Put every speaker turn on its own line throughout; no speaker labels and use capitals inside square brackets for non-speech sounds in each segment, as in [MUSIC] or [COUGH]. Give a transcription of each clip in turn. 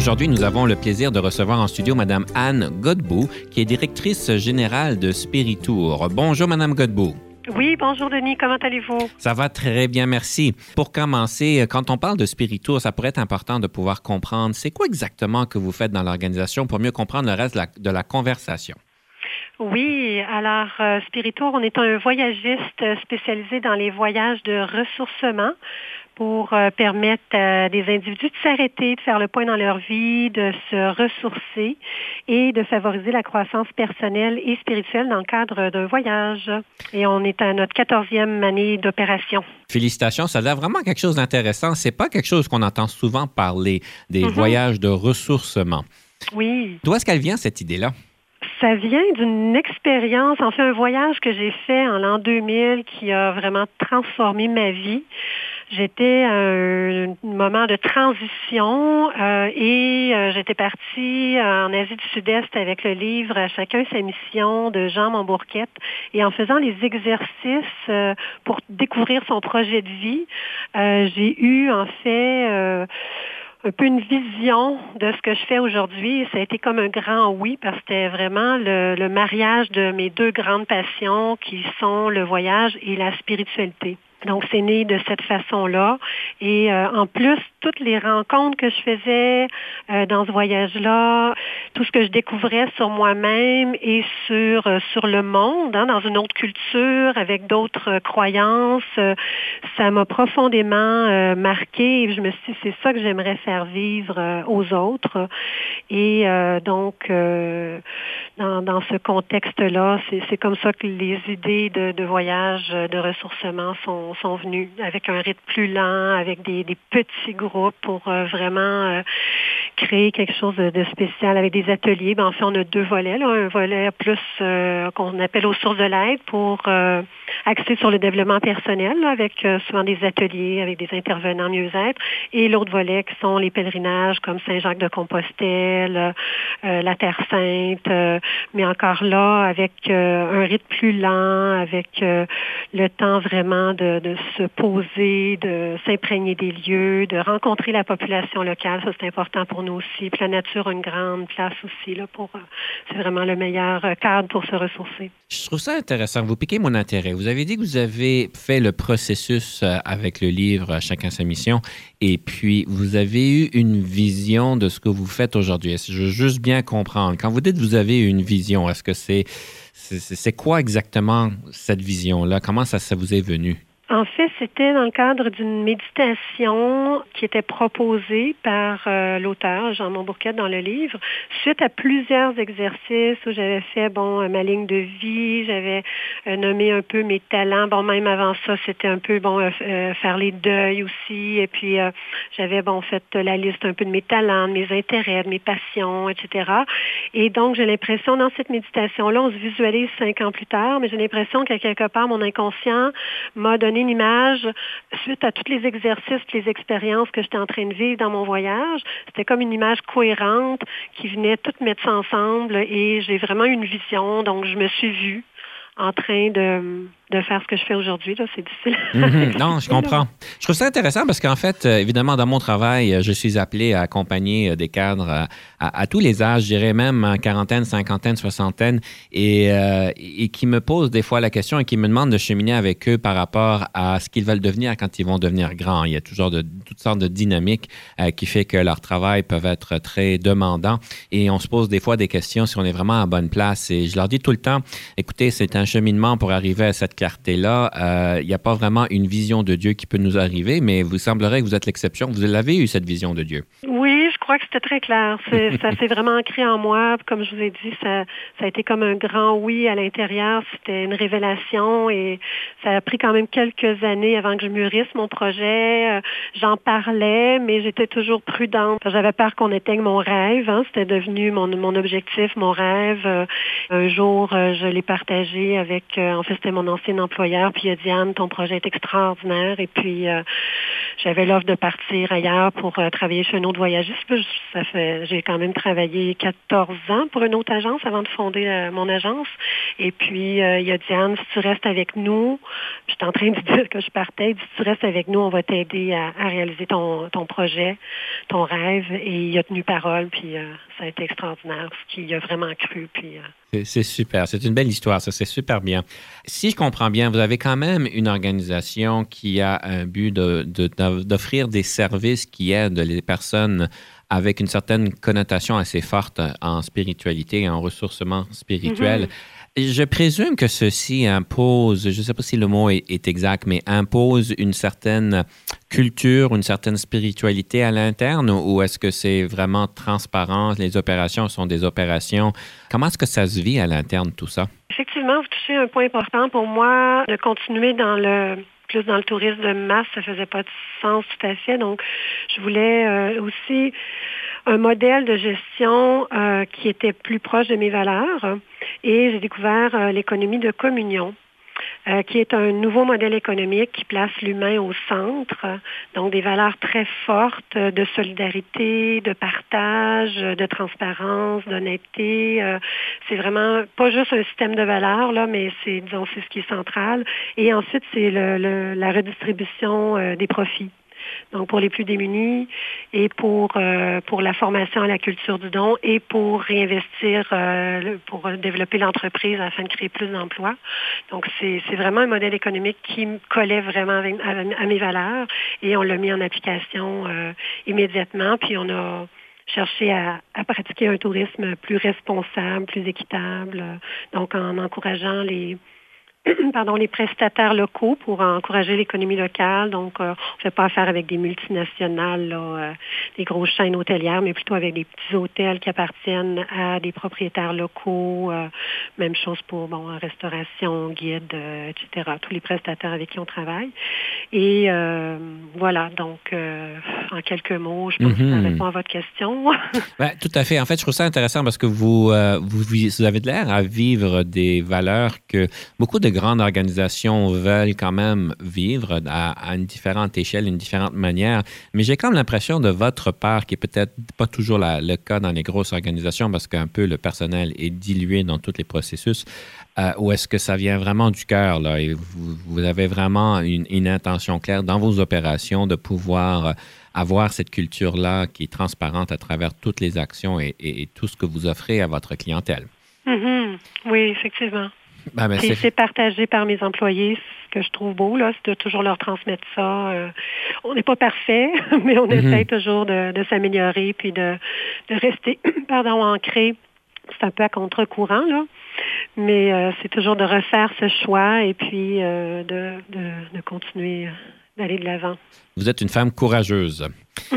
Aujourd'hui, nous avons le plaisir de recevoir en studio Madame Anne Godbout, qui est directrice générale de Spiritour. Bonjour, Madame Godbout.
Oui, bonjour Denis, comment allez-vous?
Ça va très bien, merci. Pour commencer, quand on parle de Spiritour, ça pourrait être important de pouvoir comprendre c'est quoi exactement que vous faites dans l'organisation pour mieux comprendre le reste de la, conversation.
Oui, alors euh, Spiritour, on est un voyagiste spécialisé dans les voyages de ressourcement pour euh, permettre à des individus de s'arrêter, de faire le point dans leur vie, de se ressourcer et de favoriser la croissance personnelle et spirituelle dans le cadre d'un voyage. Et on est à notre quatorzième année d'opération.
Félicitations, ça a l'air vraiment quelque chose d'intéressant. C'est pas quelque chose qu'on entend souvent parler des mm-hmm. voyages de ressourcement.
Oui.
D'où est-ce qu'elle vient cette idée-là?
Ça vient d'une expérience, en fait un voyage que j'ai fait en l'an 2000 qui a vraiment transformé ma vie. J'étais à un moment de transition euh, et euh, j'étais partie en Asie du Sud-Est avec le livre chacun sa mission de Jean Montbourquette. Et en faisant les exercices euh, pour découvrir son projet de vie, j'ai eu en fait un peu une vision de ce que je fais aujourd'hui. Ça a été comme un grand oui parce que c'était vraiment le, le mariage de mes deux grandes passions qui sont le voyage et la spiritualité. Donc, c'est né de cette façon-là. Et euh, en plus, toutes les rencontres que je faisais euh, dans ce voyage-là, tout ce que je découvrais sur moi-même et sur euh, sur le monde, hein, dans une autre culture, avec d'autres croyances, ça m'a profondément marqué. Je me suis dit, c'est ça que j'aimerais faire vivre aux autres. Et donc, dans, dans ce contexte-là, c'est comme ça que les idées de, voyage, de ressourcement sont sont, venus avec un rythme plus lent, avec des, petits groupes pour euh, vraiment euh, créer quelque chose de, spécial avec des ateliers. Ben, en fait, on a deux volets. Un volet plus euh, qu'on appelle aux sources de l'aide pour axer sur le développement personnel avec souvent des ateliers avec des intervenants mieux-être. Et l'autre volet qui sont les pèlerinages comme Saint-Jacques-de-Compostelle, la Terre Sainte, mais encore là avec un rythme plus lent, avec le temps vraiment de, de se poser, de s'imprégner des lieux, de rencontrer la population locale. Ça, c'est important pour nous aussi. Puis la nature a une grande place aussi. Là, pour, euh, c'est vraiment le meilleur euh, cadre pour se ressourcer.
Je trouve ça intéressant. Vous piquez mon intérêt. Vous avez dit que vous avez fait le processus euh, avec le livre Chacun sa mission et puis vous avez eu une vision de ce que vous faites aujourd'hui. Je veux juste bien comprendre? Quand vous dites que vous avez une vision, est-ce que c'est c'est quoi exactement cette vision-là? Comment ça, ça vous est venu?
En fait, c'était dans le cadre d'une méditation qui était proposée par euh, l'auteur, Jean Montbourquet, dans le livre, suite à plusieurs exercices où j'avais fait, bon, euh, ma ligne de vie, j'avais euh, nommé un peu mes talents. Bon, même avant ça, c'était un peu, bon, faire les deuils aussi. Et puis, j'avais, bon, fait la liste un peu de mes talents, de mes intérêts, de mes passions, etc. Et donc, j'ai l'impression, dans cette méditation-là, on se visualise cinq ans plus tard, mais j'ai l'impression qu'à quelque part, mon inconscient m'a donné une image suite à tous les exercices, les expériences que j'étais en train de vivre dans mon voyage. C'était comme une image cohérente qui venait toutes mettre ensemble et j'ai vraiment une vision. Donc, je me suis vue en train de de faire ce que je fais aujourd'hui. C'est difficile. [LAUGHS]
Mhm. non, je comprends. Je trouve ça intéressant parce qu'en fait, euh, évidemment, dans mon travail, euh, je suis appelé à accompagner euh, des cadres à, tous les âges, je dirais même en quarantaine, cinquantaine, soixantaine, et, et, qui me posent des fois la question et qui me demandent de cheminer avec eux par rapport à ce qu'ils veulent devenir quand ils vont devenir grands. Il y a toujours de, toutes sortes de dynamiques qui fait que leur travail peuvent être très demandants et on se pose des fois des questions si on est vraiment à bonne place. Et je leur dis tout le temps, écoutez, c'est un cheminement pour arriver à cette clarté-là, il euh, n'y a pas vraiment une vision de Dieu qui peut nous arriver, mais vous semblerait que vous êtes l'exception. Vous l'avez eu, cette vision de Dieu.
Oui, je crois que c'était très clair. [LAUGHS] ça s'est vraiment ancré en moi. Comme je vous ai dit, ça, ça a été comme un grand oui à l'intérieur. C'était une révélation et ça a pris quand même quelques années avant que je mûrisse mon projet. Euh, j'en parlais, mais j'étais toujours prudente. J'avais peur qu'on éteigne mon rêve. Hein. C'était devenu mon, mon objectif, mon rêve. Euh, un jour, je l'ai partagé avec, en fait, c'était mon ancien employeur. Puis il a dit, Anne, ton projet est extraordinaire. Et puis, j'avais l'offre de partir ailleurs pour travailler chez un autre voyagiste. Ça fait, j'ai quand même travaillé 14 ans pour une autre agence avant de fonder mon agence. Et puis, il a dit, Anne, si tu restes avec nous, j'étais en train de [LAUGHS] dire que je partais, si tu restes avec nous, on va t'aider à, réaliser ton, projet, ton rêve. Et il a tenu parole, puis euh, ça a été extraordinaire, ce qu'il a vraiment cru. Puis,
euh, c'est super, c'est une belle histoire, ça c'est super bien. Si je comprends bien, vous avez quand même une organisation qui a un but d'offrir des services qui aident les personnes avec une certaine connotation assez forte en spiritualité et en ressourcement spirituel. Mm-hmm. Je présume que ceci impose, je ne sais pas si le mot est, exact, mais impose une certaine culture, une certaine spiritualité à l'interne ou est-ce que c'est vraiment transparent? Les opérations sont des opérations? Comment est-ce que ça se vit à l'interne, tout ça?
Effectivement, vous touchez un point important pour moi de continuer dans le plus dans le tourisme de masse, ça faisait pas de sens tout à fait. Donc, je voulais euh, aussi un modèle de gestion euh, qui était plus proche de mes valeurs et j'ai découvert euh, l'économie de communion. Euh, qui est un nouveau modèle économique qui place l'humain au centre, donc des valeurs très fortes de solidarité, de partage, de transparence, d'honnêteté. c'est vraiment pas juste un système de valeurs, là, mais c'est, disons, c'est ce qui est central. Et ensuite, c'est le, la redistribution des profits donc pour les plus démunis et pour, euh, pour la formation à la culture du don et pour réinvestir, euh, pour développer l'entreprise afin de créer plus d'emplois. Donc c'est vraiment un modèle économique qui collait vraiment à, mes valeurs et on l'a mis en application euh, immédiatement. Puis on a cherché à, à, pratiquer un tourisme plus responsable, plus équitable, donc en encourageant les, [CLEARS THROAT] pardon, les prestataires locaux pour encourager l'économie locale. Donc, euh, on ne fait pas affaire avec des multinationales, là, euh, des grosses chaînes hôtelières, mais plutôt avec des petits hôtels qui appartiennent à des propriétaires locaux. Euh, même chose pour bon, restauration, guide, etc. Tous les prestataires avec qui on travaille. Et voilà, donc, en quelques mots, je pense que ça mhm. répond à votre question. [LAUGHS]
ben, tout à fait. En fait, je trouve ça intéressant parce que vous, vous, vous avez de l'air à vivre des valeurs que beaucoup de grandes organisations veulent quand même vivre à, une différente échelle, une différente manière. Mais j'ai quand même l'impression de votre part, qui est peut-être pas toujours le cas dans les grosses organisations, parce qu'un peu le personnel est dilué dans tous les processus, euh, ou est-ce que ça vient vraiment du cœur, là, et vous, avez vraiment une, intention claire dans vos opérations de pouvoir avoir cette culture-là qui est transparente à travers toutes les actions et, tout ce que vous offrez à votre clientèle.
Mm-hmm. Oui, effectivement. Ben, ben, c'est partagé par mes employés, ce que je trouve beau, là, c'est de toujours leur transmettre ça. Euh, on n'est pas parfait, [LAUGHS] mais on mm-hmm. essaie toujours de, s'améliorer puis de, rester [CLEARS THROAT] pardon, ancré. C'est un peu à contre-courant, là. Mais euh, c'est toujours de refaire ce choix et puis euh, de, de, continuer d'aller de l'avant.
Vous êtes une femme courageuse. [LAUGHS]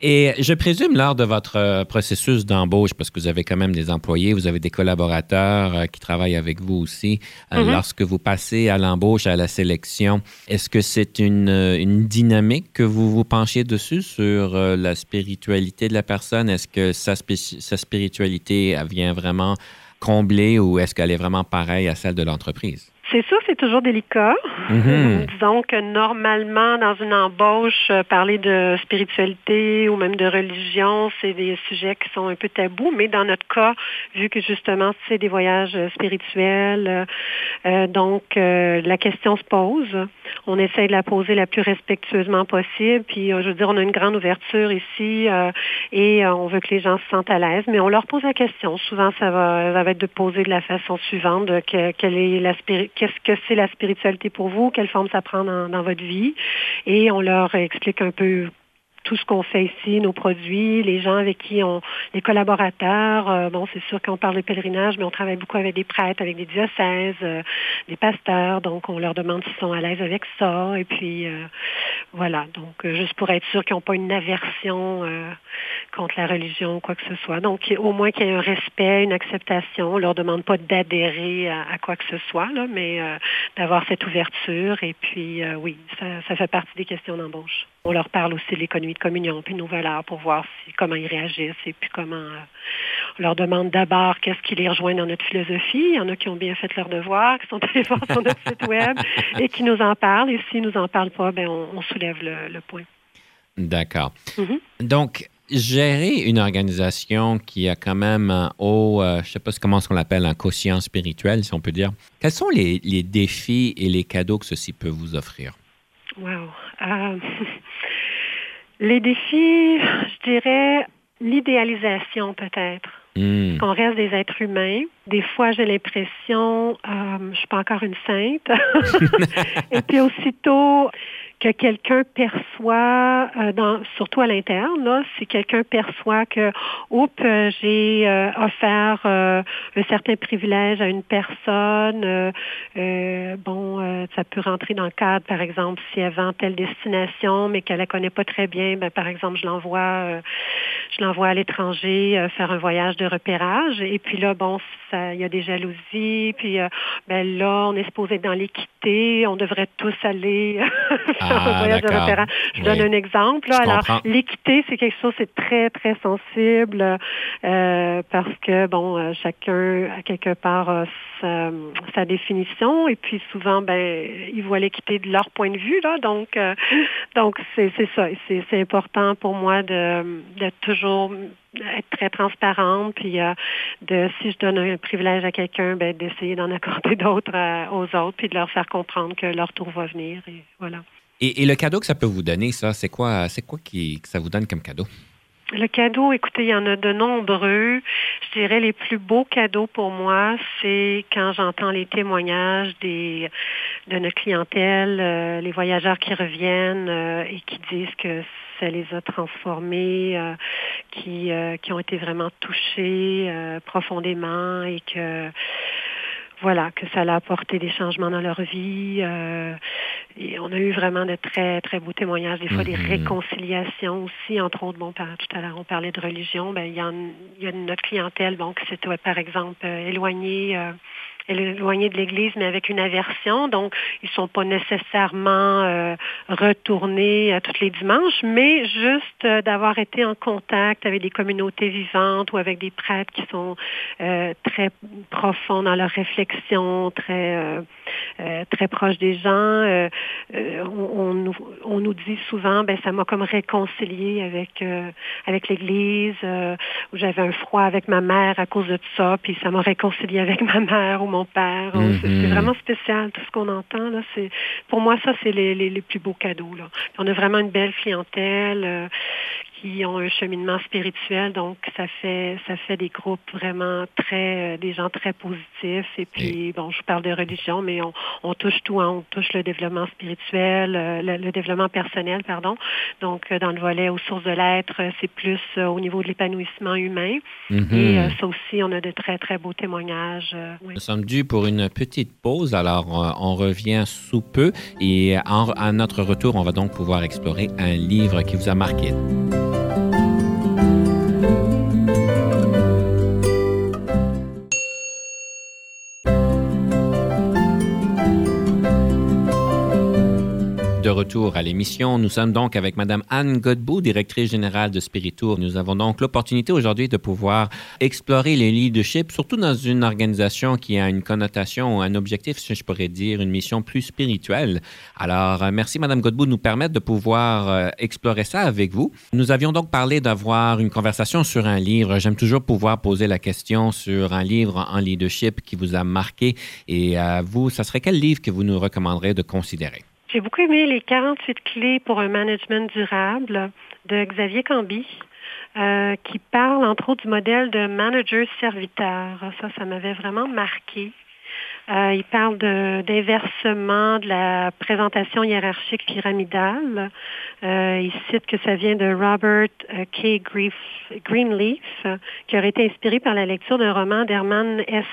Et je présume lors de votre euh, processus d'embauche, parce que vous avez quand même des employés, vous avez des collaborateurs euh, qui travaillent avec vous aussi, euh, mm-hmm. lorsque vous passez à l'embauche, à la sélection, est-ce que c'est une, une, dynamique que vous vous penchiez dessus sur la spiritualité de la personne? Est-ce que sa, sa spiritualité vient vraiment combler ou est-ce qu'elle est vraiment pareille à celle de l'entreprise?
C'est sûr, c'est toujours délicat. Disons que normalement, dans une embauche, euh, parler de spiritualité ou même de religion, c'est des sujets qui sont un peu tabous, mais dans notre cas, vu que justement, c'est des voyages euh, spirituels, euh, donc la question se pose. On essaie de la poser la plus respectueusement possible, puis je veux dire, on a une grande ouverture ici et on veut que les gens se sentent à l'aise, mais on leur pose la question. Souvent, ça va, ça va être de poser de la façon suivante, de quelle est la spiritualité qu'est-ce que c'est la spiritualité pour vous, quelle forme ça prend dans, votre vie. Et on leur explique un peu tout ce qu'on fait ici, nos produits, les gens avec qui on, les collaborateurs. Euh, bon, c'est sûr qu'on parle de pèlerinage, mais on travaille beaucoup avec des prêtres, avec des diocèses, euh, des pasteurs. Donc, on leur demande s'ils sont à l'aise avec ça. Et puis, euh, voilà. Donc, juste pour être sûr qu'ils n'ont pas une aversion contre la religion ou quoi que ce soit. Donc, au moins qu'il y ait un respect, une acceptation. On leur demande pas d'adhérer à, quoi que ce soit, là, mais d'avoir cette ouverture. Et puis, oui, ça, ça fait partie des questions d'embauche. On leur parle aussi de l'économie de communion, puis nos valeurs pour voir si, comment ils réagissent et puis comment euh, on leur demande d'abord qu'est-ce qui les rejoint dans notre philosophie. Il y en a qui ont bien fait leur devoir, qui sont [LAUGHS] allés voir sur notre site web et qui nous en parlent. Et s'ils nous en parlent pas, ben on, soulève le, point.
D'accord. Mm-hmm. Donc, gérer une organisation qui a quand même un haut, euh, je ne sais pas comment on l'appelle, un quotient spirituel, si on peut dire. Quels sont les, les défis et les cadeaux que ceci peut vous offrir?
Wow. Euh, [LAUGHS] les défis, je dirais l'idéalisation peut-être. Hmm. Qu'on reste des êtres humains. Des fois, j'ai l'impression, euh, je suis pas encore une sainte. [LAUGHS] Et puis aussitôt, que quelqu'un perçoit, euh, dans, surtout à l'interne, là, si quelqu'un perçoit que, oups, j'ai euh, offert euh, un certain privilège à une personne, bon, ça peut rentrer dans le cadre, par exemple, si elle vend telle destination, mais qu'elle la connaît pas très bien, ben, par exemple, je l'envoie, je l'envoie à l'étranger faire un voyage de repérage, et puis là, bon, il y a des jalousies, puis ben là, on est supposé être dans l'équité, on devrait tous aller [LAUGHS] ah, Je donne un exemple. Alors, l'équité, c'est quelque chose, c'est très, très sensible euh, parce que, bon, euh, chacun, à quelque part, a sa, définition et puis souvent, ben, ils voient l'équité de leur point de vue. Là, donc, euh, donc c'est ça. C'est important pour moi de, de toujours être très transparente, puis de si je donne un privilège à quelqu'un, ben, d'essayer d'en [LAUGHS] accorder d'autres aux autres, puis de leur faire comprendre que leur tour va venir. Et voilà.
Et, le cadeau que ça peut vous donner, ça, c'est quoi, c'est quoi qui, que ça vous donne comme cadeau?
Le cadeau, écoutez, il y en a de nombreux. Je dirais les plus beaux cadeaux pour moi, c'est quand j'entends les témoignages de notre clientèle, euh, les voyageurs qui reviennent euh, et qui disent que ça les a transformés, euh, qui, qui ont été vraiment touchés profondément et que voilà, que ça a apporté des changements dans leur vie. Et on a eu vraiment de très, très beaux témoignages, des fois des mm-hmm. réconciliations aussi, entre autres, bon, tout à l'heure, on parlait de religion, ben, il y, a, il y a notre clientèle, bon, qui s'était, par exemple, euh, éloignée euh, éloignés de l'Église, mais avec une aversion. Donc, ils sont pas nécessairement euh, retournés à tous les dimanches, mais juste euh, d'avoir été en contact avec des communautés vivantes ou avec des prêtres qui sont euh, très profonds dans leur réflexion, très très proches des gens. On, nous, on, nous, dit souvent, ben ça m'a comme réconcilié avec avec l'Église. j'avais un froid avec ma mère à cause de ça, puis ça m'a réconcilié avec ma mère père. C'est mm-hmm. vraiment spécial, tout ce qu'on entend. Là, pour moi, ça, c'est les, les, plus beaux cadeaux. Là. On a vraiment une belle clientèle. Qui ont un cheminement spirituel. Donc, ça fait ça fait des groupes vraiment très, euh, des gens très positifs. Et puis, bon, je parle de religion, mais on, touche tout. Hein. On touche le développement spirituel, euh, le, développement personnel, pardon. Donc, euh, dans le volet aux sources de l'être, c'est plus au niveau de l'épanouissement humain. Mm-hmm. Et ça aussi, on a de très, très beaux témoignages.
Nous sommes dus pour une petite pause. Alors, on revient sous peu. Et à notre retour, on va donc pouvoir explorer un livre qui vous a marqué. Retour à l'émission. Nous sommes donc avec Madame Anne Godbout, directrice générale de Spiritour. Nous avons donc l'opportunité aujourd'hui de pouvoir explorer les leadership, surtout dans une organisation qui a une connotation, un objectif, si je pourrais dire, une mission plus spirituelle. Alors, euh, merci Madame Godbout de nous permettre de pouvoir euh, explorer ça avec vous. Nous avions donc parlé d'avoir une conversation sur un livre. J'aime toujours pouvoir poser la question sur un livre en leadership qui vous a marqué. Et à euh, vous, ça serait quel livre que vous nous recommanderez de considérer?
J'ai beaucoup aimé les 48 clés pour un management durable de Xavier Camby. Euh, qui parle entre autres du modèle de manager-serviteur. Ça, ça m'avait vraiment marqué. Euh, il parle d'inversement de, la présentation hiérarchique pyramidale. Euh, il cite que ça vient de Robert euh, K. Greenleaf, qui aurait été inspiré par la lecture d'un roman d'Herman S.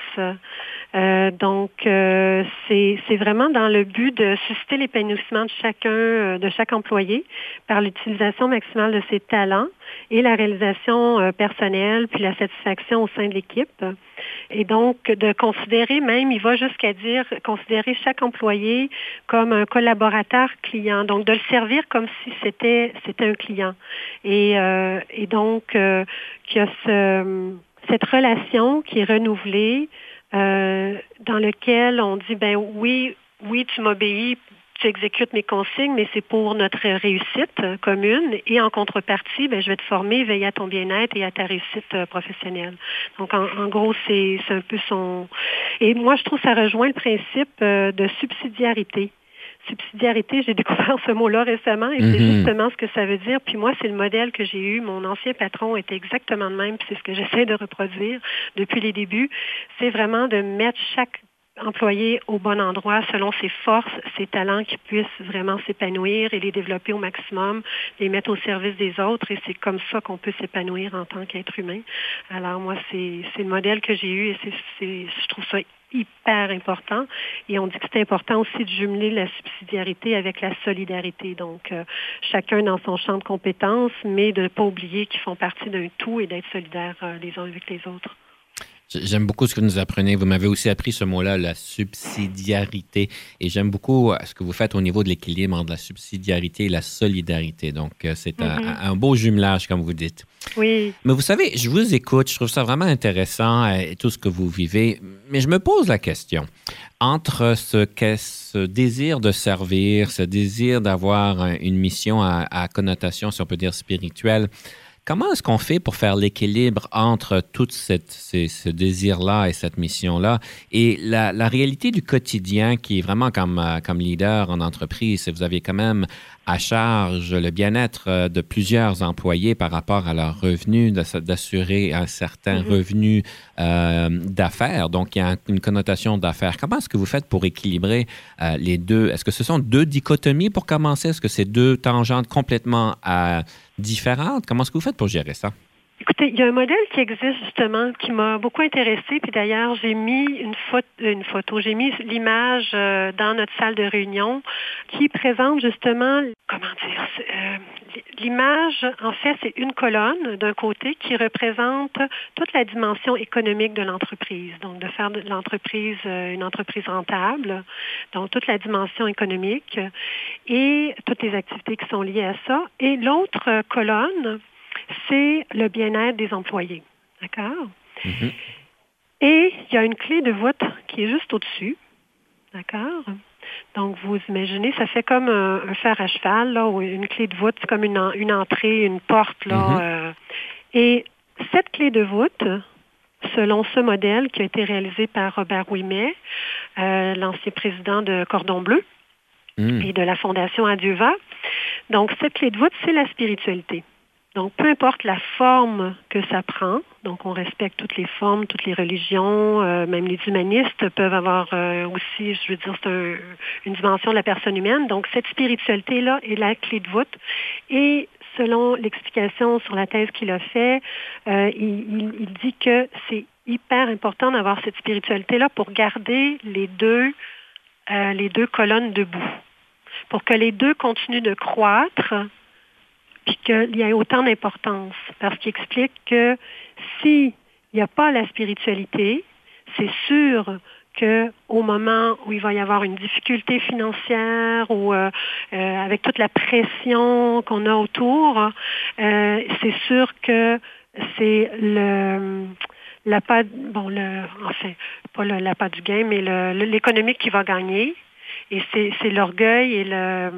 Euh, donc, euh, c'est vraiment dans le but de susciter l'épanouissement de chacun, euh, de chaque employé par l'utilisation maximale de ses talents et la réalisation personnelle, puis la satisfaction au sein de l'équipe. Et donc, de considérer même, il va jusqu'à dire, considérer chaque employé comme un collaborateur client, donc de le servir comme si c'était un client. Et, et donc, qu'il y a ce, cette relation qui est renouvelée, euh, dans lequel on dit, ben oui, oui, tu m'obéis, tu exécutes mes consignes, mais c'est pour notre réussite commune. Et en contrepartie, ben, je vais te former, veiller à ton bien-être et à ta réussite euh, professionnelle. Donc, en, gros, c'est un peu son... Et moi, je trouve que ça rejoint le principe euh, de subsidiarité subsidiarité, j'ai [LAUGHS] découvert ce mot-là récemment et c'est mhm. justement ce que ça veut dire. Puis moi, c'est le modèle que j'ai eu. Mon ancien patron était exactement le même, puis c'est ce que j'essaie de reproduire depuis les débuts. C'est vraiment de mettre chaque employé au bon endroit selon ses forces, ses talents qui puissent vraiment s'épanouir et les développer au maximum, les mettre au service des autres et c'est comme ça qu'on peut s'épanouir en tant qu'être humain. Alors moi, c'est le modèle que j'ai eu et c'est je trouve ça hyper important. Et on dit que c'est important aussi de jumeler la subsidiarité avec la solidarité. Donc, euh, chacun dans son champ de compétences, mais de ne pas oublier qu'ils font partie d'un tout et d'être solidaires euh, les uns avec les autres.
J'aime beaucoup ce que vous nous apprenez. Vous m'avez aussi appris ce mot-là, la subsidiarité. Et j'aime beaucoup euh, ce que vous faites au niveau de l'équilibre entre la subsidiarité et la solidarité. Donc, euh, c'est mm-hmm. un, beau jumelage, comme vous dites.
Oui.
Mais vous savez, je vous écoute, je trouve ça vraiment intéressant euh, tout ce que vous vivez. Mais je me pose la question entre ce, ce désir de servir, ce désir d'avoir une mission à, à connotation, si on peut dire, spirituelle, Comment est-ce qu'on fait pour faire l'équilibre entre tout ce désir-là et cette mission-là? Et la, réalité du quotidien qui est vraiment comme, euh, comme leader en entreprise, vous avez quand même à charge le bien-être euh, de plusieurs employés par rapport à leurs revenus, d'assurer un certain mm-hmm. revenu euh, d'affaires. Donc, il y a une connotation d'affaires. Comment est-ce que vous faites pour équilibrer les deux? Est-ce que ce sont deux dichotomies pour commencer? Est-ce que c'est deux tangentes complètement différentes? Comment est-ce que vous faites pour gérer ça?
Écoutez, il y a un modèle qui existe justement qui m'a beaucoup intéressé. Puis d'ailleurs, j'ai mis une, photo, une photo j'ai mis l'image euh, dans notre salle de réunion qui présente justement, comment dire, euh, l'image, en fait, c'est une colonne d'un côté qui représente toute la dimension économique de l'entreprise. Donc, de faire de l'entreprise euh, une entreprise rentable, donc toute la dimension économique et toutes les activités qui sont liées à ça. Et l'autre colonne, c'est le bien-être des employés. D'accord? Mhm. Et il y a une clé de voûte qui est juste au-dessus. D'accord? Donc, vous imaginez, ça fait comme un, fer à cheval, là, ou une clé de voûte, c'est comme une, entrée, une porte. Là, mhm. euh. et cette clé de voûte, selon ce modèle qui a été réalisé par Robert Ouimet, euh, l'ancien président de Cordon Bleu mhm. et de la Fondation Adieuva. Donc, cette clé de voûte, c'est la spiritualité. Donc, peu importe la forme que ça prend, donc on respecte toutes les formes, toutes les religions, euh, même les humanistes peuvent avoir euh, aussi, je veux dire, c'est une dimension de la personne humaine. Donc, cette spiritualité-là est la clé de voûte. Et selon l'explication sur la thèse qu'il a fait, euh, il, il, dit que c'est hyper important d'avoir cette spiritualité-là pour garder les deux, les deux colonnes debout, pour que les deux continuent de croître puis qu'il y a autant d'importance, parce qu'il explique que s'il n'y a pas la spiritualité, c'est sûr qu'au moment où il va y avoir une difficulté financière ou euh, euh, avec toute la pression qu'on a autour, euh, c'est sûr que c'est le la pas bon le enfin pas le, la pas du game mais l'économique qui va gagner. Et c'est l'orgueil et le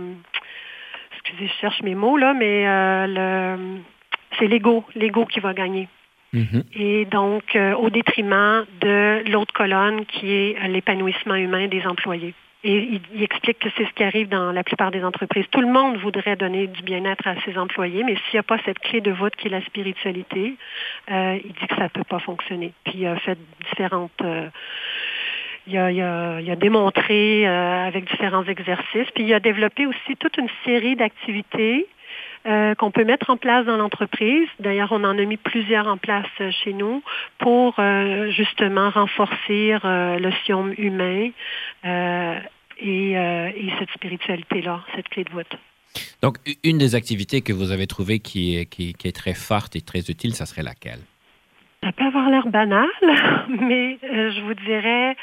excusez, je cherche mes mots là, mais euh, c'est l'ego, l'ego qui va gagner. Mm-hmm. Et donc, euh, au détriment de l'autre colonne qui est euh, l'épanouissement humain des employés. Et il, explique que c'est ce qui arrive dans la plupart des entreprises. Tout le monde voudrait donner du bien-être à ses employés, mais s'il n'y a pas cette clé de voûte qui est la spiritualité, il dit que ça ne peut pas fonctionner. Puis il a fait différentes il a, démontré avec différents exercices. Puis il a développé aussi toute une série d'activités qu'on peut mettre en place dans l'entreprise. D'ailleurs, on en a mis plusieurs en place chez nous pour justement renforcer le sion humain et, et cette spiritualité-là, cette clé de voûte.
Donc, une des activités que vous avez trouvées qui est, qui, est très forte et très utile, ça serait laquelle?
Ça peut avoir l'air banal, [LAUGHS] mais euh, je vous dirais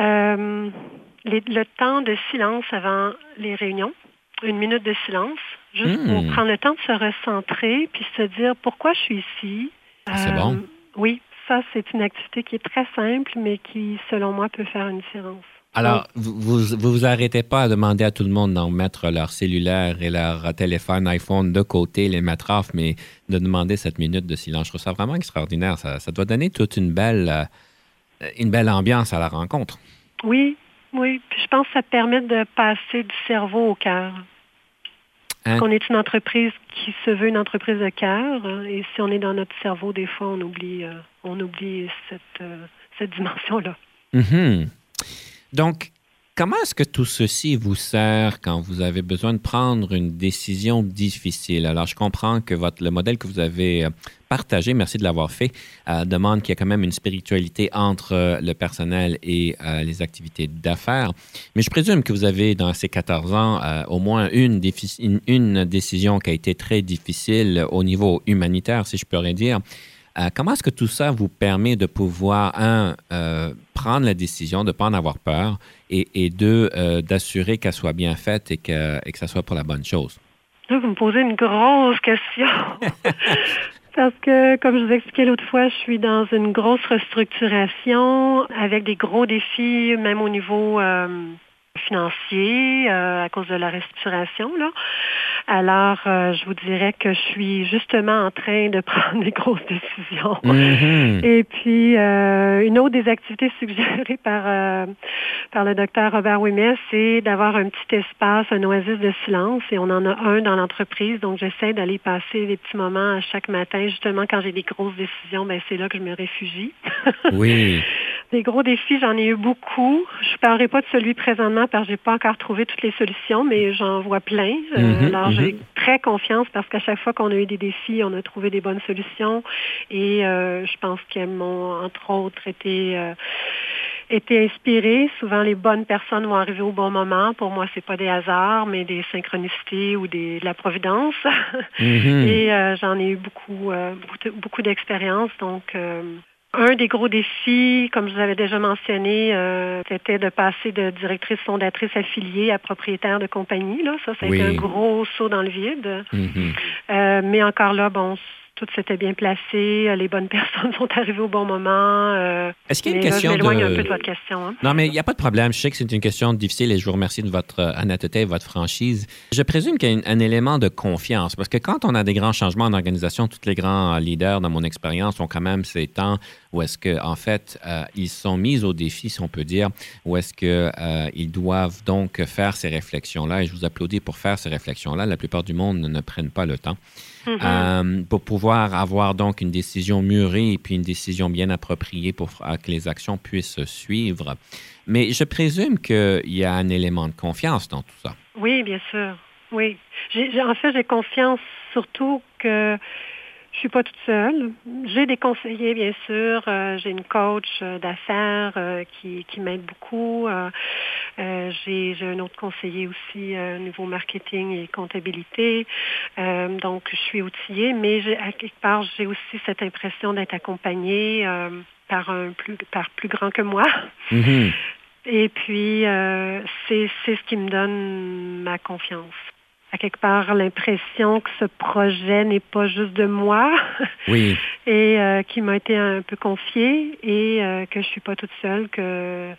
euh, le temps de silence avant les réunions, une minute de silence, juste pour hmm. prendre le temps de se recentrer puis se dire pourquoi je suis ici.
Ah, c'est bon. Euh,
oui, ça, c'est une activité qui est très simple, mais qui, selon moi, peut faire une différence.
Alors, vous, vous vous arrêtez pas à demander à tout le monde d'en mettre leur cellulaire et leur téléphone, iPhone de côté, les mettre off, mais de demander cette minute de silence. Je trouve ça vraiment extraordinaire. Ça, doit donner toute une belle, euh, une belle ambiance à la rencontre.
Oui, oui. Puis je pense que ça permet de passer du cerveau au cœur. Hein? Parce qu'on est une entreprise qui se veut une entreprise de cœur. Hein, et si on est dans notre cerveau, des fois, on oublie, euh, on oublie cette, euh, cette dimension-là.
Mm donc, comment est-ce que tout ceci vous sert quand vous avez besoin de prendre une décision difficile? Alors, je comprends que le modèle que vous avez euh, partagé, merci de l'avoir fait, euh, demande qu'il y ait quand même une spiritualité entre euh, le personnel et les activités d'affaires. Mais je présume que vous avez, dans ces 14 ans, au moins une, une, décision qui a été très difficile au niveau humanitaire, si je pourrais dire. Euh, comment est-ce que tout ça vous permet de pouvoir, un, euh, prendre la décision, de ne pas en avoir peur, et, deux, euh, d'assurer qu'elle soit bien faite et que, et que ça soit pour la bonne chose?
vous me posez une grosse question. [LAUGHS] Parce que, comme je vous expliquais l'autre fois, je suis dans une grosse restructuration avec des gros défis, même au niveau financier euh, à cause de la restructuration. Là. Alors, euh, je vous dirais que je suis justement en train de [LAUGHS] prendre des grosses décisions. Mm-hmm. Et puis, euh, une autre des activités suggérées [LAUGHS] par, par le docteur Robert Wimet, c'est d'avoir un petit espace, un oasis de silence. Et on en a un dans l'entreprise. Donc, j'essaie d'aller passer des petits moments chaque matin. Justement, quand j'ai des grosses décisions, ben, c'est là que je me réfugie. [LAUGHS]
oui.
Des gros défis, j'en ai eu beaucoup. Je ne parlerai pas de celui présentement parce que je n'ai pas encore trouvé toutes les solutions, mais j'en vois plein. Euh, mhm, alors, j'ai mhm. très confiance parce qu'à chaque fois qu'on a eu des défis, on a trouvé des bonnes solutions. Et euh, je pense qu'elles m'ont, entre autres, été... Euh, été inspirées. Souvent, les bonnes personnes vont arriver au bon moment. Pour moi, c'est pas des hasards, mais des synchronicités ou des, de la providence. Mhm. [LAUGHS] Et j'en ai eu beaucoup, beaucoup, beaucoup d'expérience. Donc, un des gros défis, comme je vous avais déjà mentionné, euh, c'était de passer de directrice fondatrice affiliée à propriétaire de compagnie. Là. Ça, c'est un gros saut dans le vide. Mm-hmm. Euh, mais encore là, bon, tout s'était bien placé, euh, les bonnes [LAUGHS] personnes sont arrivées au bon moment. Euh,
Est-ce qu'il y a une question
de... un peu de votre question. Hein.
Non, mais il n'y a pas de problème. Je sais que c'est une question difficile et je vous remercie de votre euh, honnêteté et votre franchise. Je présume qu'il y a un, élément de confiance parce que quand on a des grands changements en organisation, tous les grands leaders, dans mon expérience, ont quand même ces temps où est-ce que en fait ils sont mis au défi, si on peut dire, où est-ce que ils doivent donc faire ces réflexions-là. Et je vous applaudis pour faire ces réflexions-là. La plupart du monde ne prennent pas le temps. Mm-hmm. pour pouvoir avoir donc une décision mûrie et puis une décision bien appropriée pour que les actions puissent suivre. Mais je présume qu'il y a un élément de confiance dans tout ça.
Oui, bien sûr. Oui. en fait, j'ai confiance surtout que je suis pas toute seule. J'ai des conseillers, bien sûr. Euh, j'ai une coach euh, d'affaires euh, qui m'aide beaucoup. J'ai, un autre conseiller aussi au niveau marketing et comptabilité. donc, je suis outillée, mais à quelque part, j'ai aussi cette impression d'être accompagnée par un plus par plus grand que moi. Mm-hmm. [LAUGHS] Et puis, c'est, c'est ce qui me donne ma confiance à quelque part l'impression que ce projet n'est pas juste de moi. [LAUGHS]
Oui.
et euh, qui m'a été un peu confié et euh, que je suis pas toute seule, que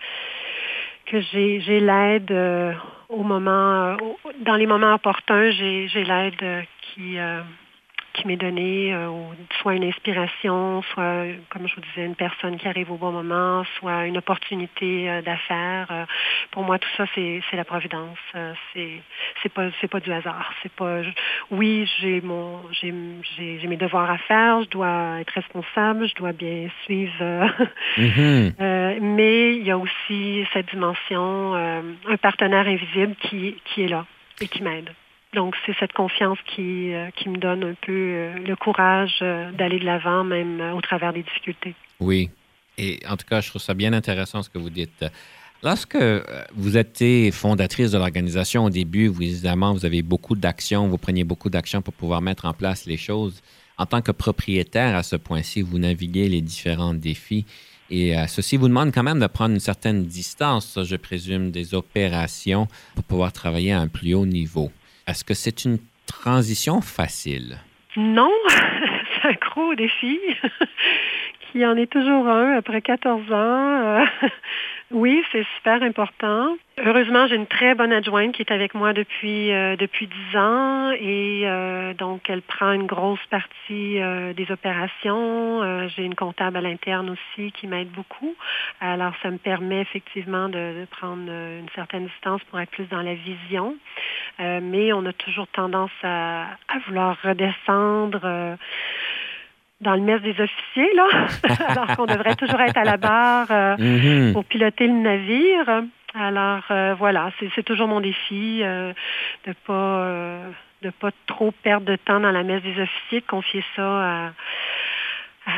que j'ai, l'aide euh, au moment, dans les moments opportuns, j'ai, j'ai l'aide qui qui m'est donné, euh, soit une inspiration, soit, comme je vous disais, une personne qui arrive au bon moment, soit une opportunité euh, d'affaires. Euh, pour moi, tout ça, c'est la providence. c'est c'est pas c'est pas du hasard. C'est pas. oui, j'ai mon j'ai j'ai mes devoirs à faire. Je dois être responsable. Je dois bien suivre. Mm-hmm. [LAUGHS] mais il y a aussi cette dimension, un partenaire invisible qui qui est là et qui m'aide. Donc, c'est cette confiance qui, euh, qui me donne un peu euh, le courage euh, d'aller de l'avant, même au travers des difficultés.
Oui. Et en tout cas, je trouve ça bien intéressant ce que vous dites. Lorsque vous étiez fondatrice de l'organisation au début, vous, évidemment, vous avez beaucoup d'actions, vous preniez beaucoup d'actions pour pouvoir mettre en place les choses. En tant que propriétaire, à ce point-ci, vous naviguez les différents défis. Et ceci vous demande quand même de prendre une certaine distance, je présume, des opérations pour pouvoir travailler à un plus haut niveau. Est-ce que c'est une transition facile?
Non, [LAUGHS] c'est un gros défi. [LAUGHS] qui en est toujours un après 14 ans. Euh, oui, c'est super important. Heureusement, j'ai une très bonne adjointe qui est avec moi depuis euh, depuis dix ans et euh, donc elle prend une grosse partie des opérations. j'ai une comptable à l'interne aussi qui m'aide beaucoup. Alors, ça me permet effectivement de, prendre une certaine distance pour être plus dans la vision. mais on a toujours tendance à, à vouloir redescendre dans le mess des officiers, là, [LAUGHS] alors qu'on devrait toujours être à la barre euh, mm-hmm. pour piloter le navire. Alors euh, voilà, c'est toujours mon défi euh, de pas de pas trop perdre de temps dans la messe des officiers, de confier ça à, à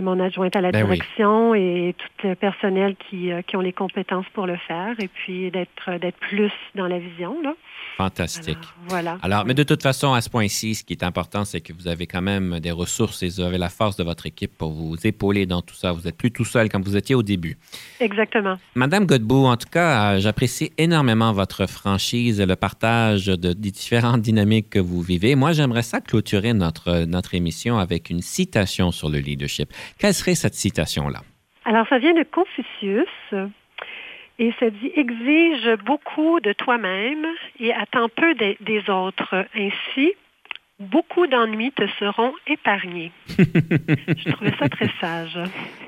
mon adjointe à la ben direction et tout le personnel qui, qui ont les compétences pour le faire, et puis d'être d'être plus dans la vision là.
Fantastique.
voilà.
Alors, mais de toute façon, à ce point-ci, ce qui est important, c'est que vous avez quand même des ressources et vous avez la force de votre équipe pour vous épauler dans tout ça. Vous n'êtes plus tout seul comme vous étiez au début.
Exactement.
Madame Godbout, en tout cas, euh, j'apprécie énormément votre franchise et le partage de, des différentes [LAUGHS] dynamiques que vous vivez. Moi, j'aimerais ça clôturer notre, notre émission avec une citation sur le leadership. Quelle serait cette citation-là?
Alors, ça vient de Confucius. Et ça dit exige beaucoup de toi-même et attends peu des, autres. Ainsi, beaucoup d'ennuis te seront épargnés. [LAUGHS] Je trouvais ça très sage.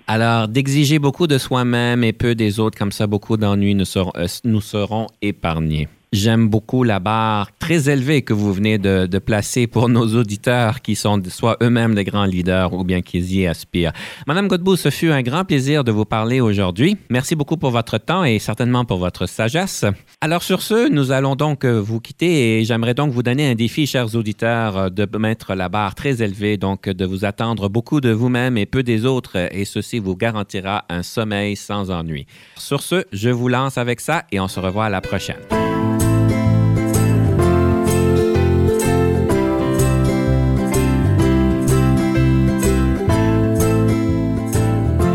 Alors, d'exiger beaucoup de soi-même et peu des autres, comme ça, beaucoup d'ennuis nous seront, euh, nous seront épargnés. J'aime beaucoup la barre très élevée que vous venez de, placer pour nos auditeurs qui sont soit eux-mêmes des grands leaders ou bien qui y aspirent. Madame Godbout, ce fut un grand plaisir de vous parler aujourd'hui. Merci beaucoup pour votre temps et certainement pour votre sagesse. Alors sur ce, nous allons donc euh, vous quitter et j'aimerais donc vous donner un défi, chers auditeurs, euh, de mettre la barre très élevée, donc de vous attendre beaucoup de vous-même et peu des autres et ceci vous garantira un sommeil sans ennui. Sur ce, je vous lance avec ça et on se revoit à la prochaine.